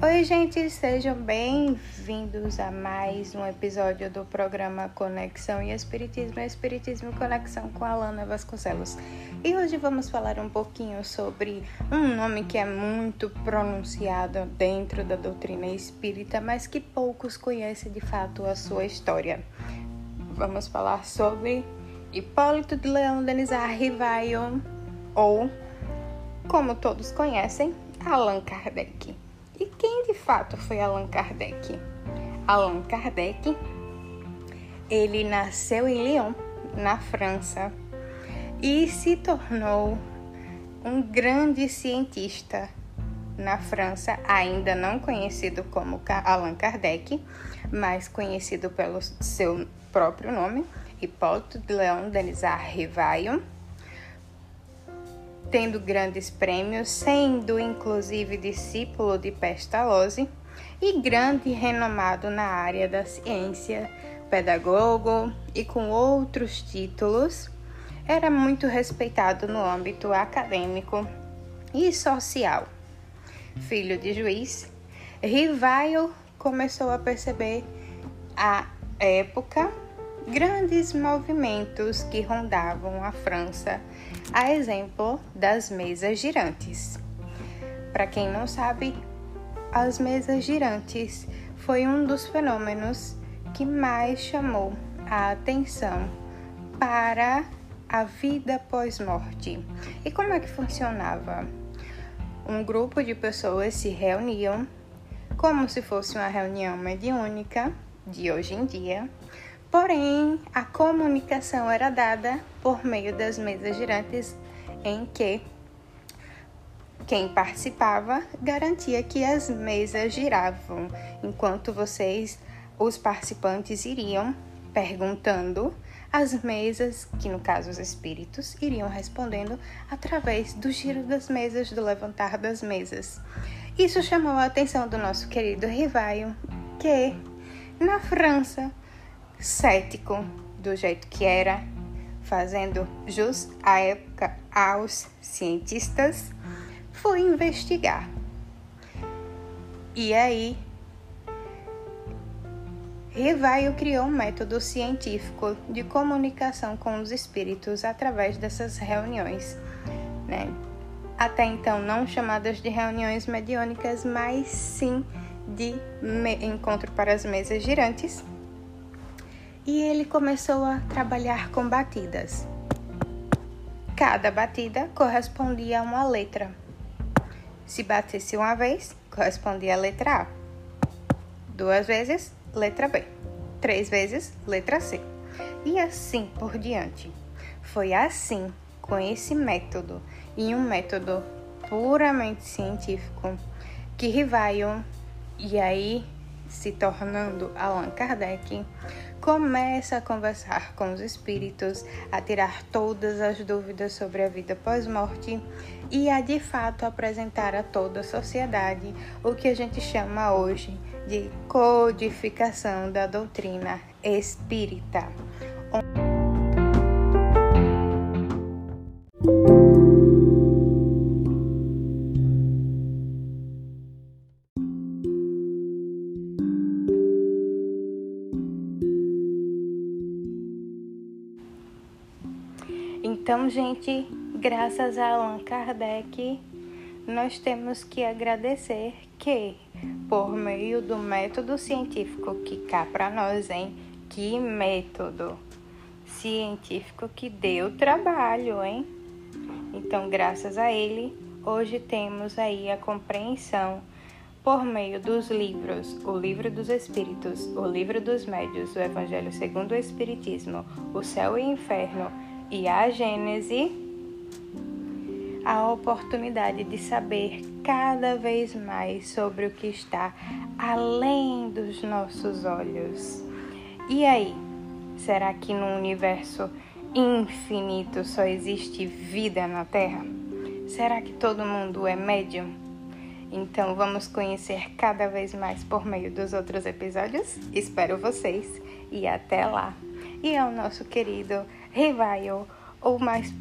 Oi, gente, sejam bem-vindos a mais um episódio do programa Conexão e Espiritismo, Espiritismo e Conexão com Alana Vasconcelos. E hoje vamos falar um pouquinho sobre um nome que é muito pronunciado dentro da doutrina espírita, mas que poucos conhecem de fato a sua história. Vamos falar sobre Hipólito de Leão Denizar Rivaio, ou, como todos conhecem, Allan Kardec. Quem de fato foi Allan Kardec? Allan Kardec, ele nasceu em Lyon, na França, e se tornou um grande cientista na França, ainda não conhecido como Allan Kardec, mas conhecido pelo seu próprio nome, Hipólito de Leão Denisard Rivaio tendo grandes prêmios, sendo inclusive discípulo de Pestalozzi e grande renomado na área da ciência, pedagogo e com outros títulos, era muito respeitado no âmbito acadêmico e social. Filho de juiz, Rivaio começou a perceber a época grandes movimentos que rondavam a França, a exemplo das mesas girantes. Para quem não sabe, as mesas girantes foi um dos fenômenos que mais chamou a atenção para a vida pós-morte. E como é que funcionava? Um grupo de pessoas se reuniam como se fosse uma reunião mediúnica de hoje em dia, Porém, a comunicação era dada por meio das mesas girantes, em que quem participava garantia que as mesas giravam, enquanto vocês, os participantes, iriam perguntando, as mesas, que no caso os espíritos, iriam respondendo através do giro das mesas, do levantar das mesas. Isso chamou a atenção do nosso querido Rivaio, que na França cético do jeito que era, fazendo jus à época aos cientistas, foi investigar. E aí, Rivaio criou um método científico de comunicação com os espíritos através dessas reuniões, né? até então não chamadas de reuniões mediúnicas, mas sim de encontro para as mesas girantes e ele começou a trabalhar com batidas. Cada batida correspondia a uma letra. Se batesse uma vez, correspondia a letra A. Duas vezes, letra B. Três vezes, letra C. E assim por diante. Foi assim, com esse método, e um método puramente científico, que Rivaio, e aí se tornando Allan Kardec, começa a conversar com os espíritos, a tirar todas as dúvidas sobre a vida pós-morte e a de fato apresentar a toda a sociedade o que a gente chama hoje de codificação da doutrina espírita. Então, gente, graças a Allan Kardec, nós temos que agradecer que, por meio do método científico que cá para nós, hein? Que método científico que deu trabalho, hein? Então, graças a ele, hoje temos aí a compreensão por meio dos livros, o Livro dos Espíritos, o Livro dos Médios, o Evangelho segundo o Espiritismo, o Céu e o Inferno e a Gênese, a oportunidade de saber cada vez mais sobre o que está além dos nossos olhos. E aí, será que no universo infinito só existe vida na Terra? Será que todo mundo é médium? Então vamos conhecer cada vez mais por meio dos outros episódios? Espero vocês e até lá! E ao nosso querido Rivaio, ou mais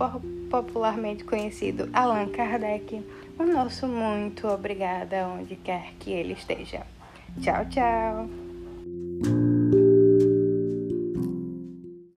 popularmente conhecido Allan Kardec, o nosso muito obrigada onde quer que ele esteja. Tchau, tchau!